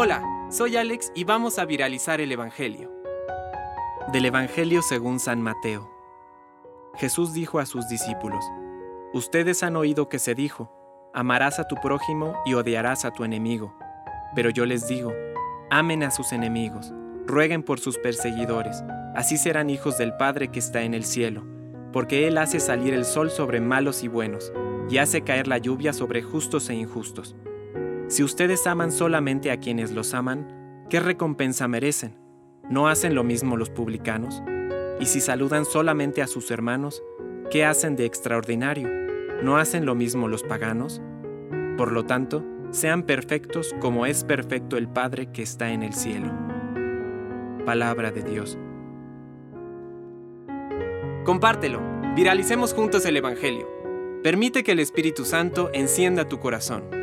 Hola, soy Alex y vamos a viralizar el Evangelio. Del Evangelio según San Mateo. Jesús dijo a sus discípulos, Ustedes han oído que se dijo, amarás a tu prójimo y odiarás a tu enemigo. Pero yo les digo, amen a sus enemigos, rueguen por sus perseguidores, así serán hijos del Padre que está en el cielo, porque Él hace salir el sol sobre malos y buenos, y hace caer la lluvia sobre justos e injustos. Si ustedes aman solamente a quienes los aman, ¿qué recompensa merecen? ¿No hacen lo mismo los publicanos? Y si saludan solamente a sus hermanos, ¿qué hacen de extraordinario? ¿No hacen lo mismo los paganos? Por lo tanto, sean perfectos como es perfecto el Padre que está en el cielo. Palabra de Dios. Compártelo, viralicemos juntos el Evangelio. Permite que el Espíritu Santo encienda tu corazón.